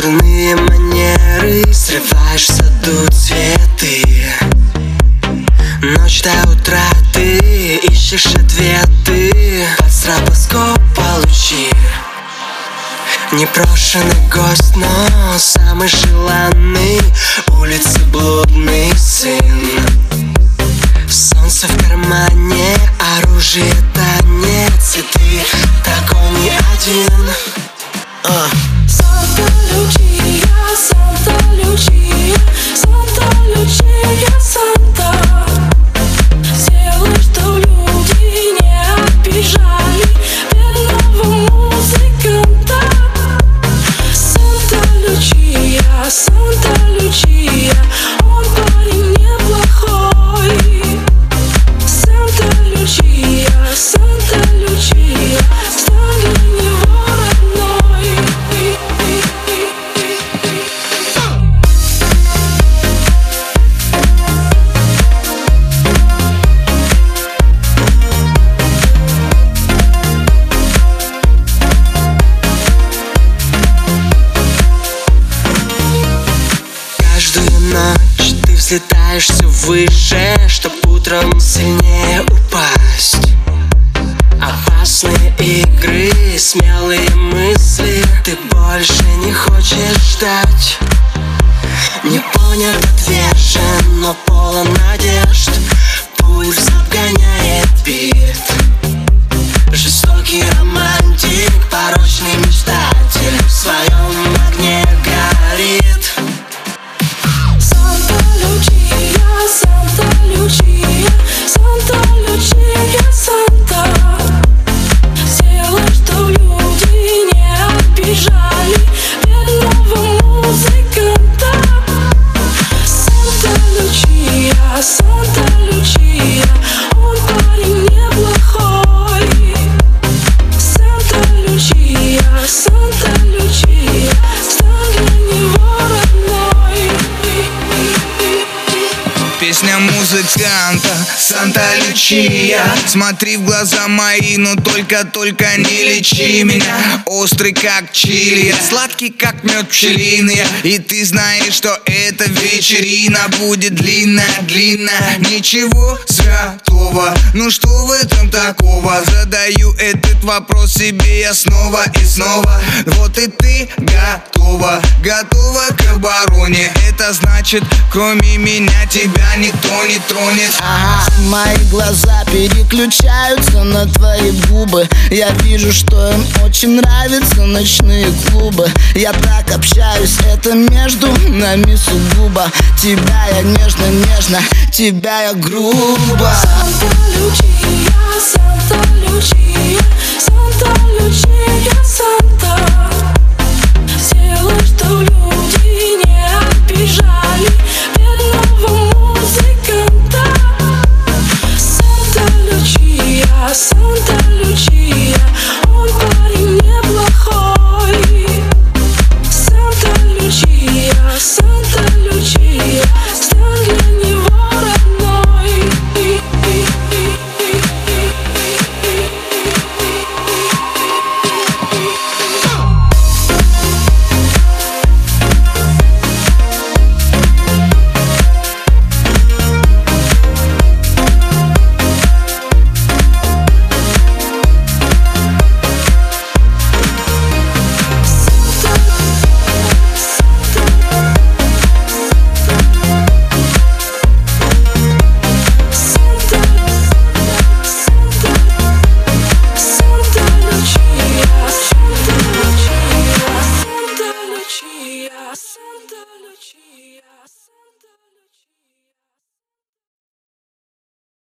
дурные манеры Срываешь в саду цветы. Ночь до утра ты ищешь ответы. Под стробоскоп получи. Непрошенный гость, но самый желанный взлетаешь все выше Чтоб утром сильнее упасть. Опасные игры, смелые мысли Ты больше не хочешь ждать. Не понят, Песня музыканта Санта Лючия. Смотри в глаза мои, но только-только не лечи меня. Острый как чили, сладкий как мед пчелиный. И ты знаешь, что эта вечерина будет длинная-длинная Ничего святого, ну что в этом такого? Задаю этот вопрос себе я снова и снова. Вот и ты готова, готова к обороне. Это значит, кроме меня тебя никто не тронет Ага, мои глаза переключаются на твои губы. Я вижу, что им очень нравятся ночные клубы. Я так общаюсь, это между нами сугубо. Тебя я нежно-нежно, тебя я грубо. Санта Лючия, sound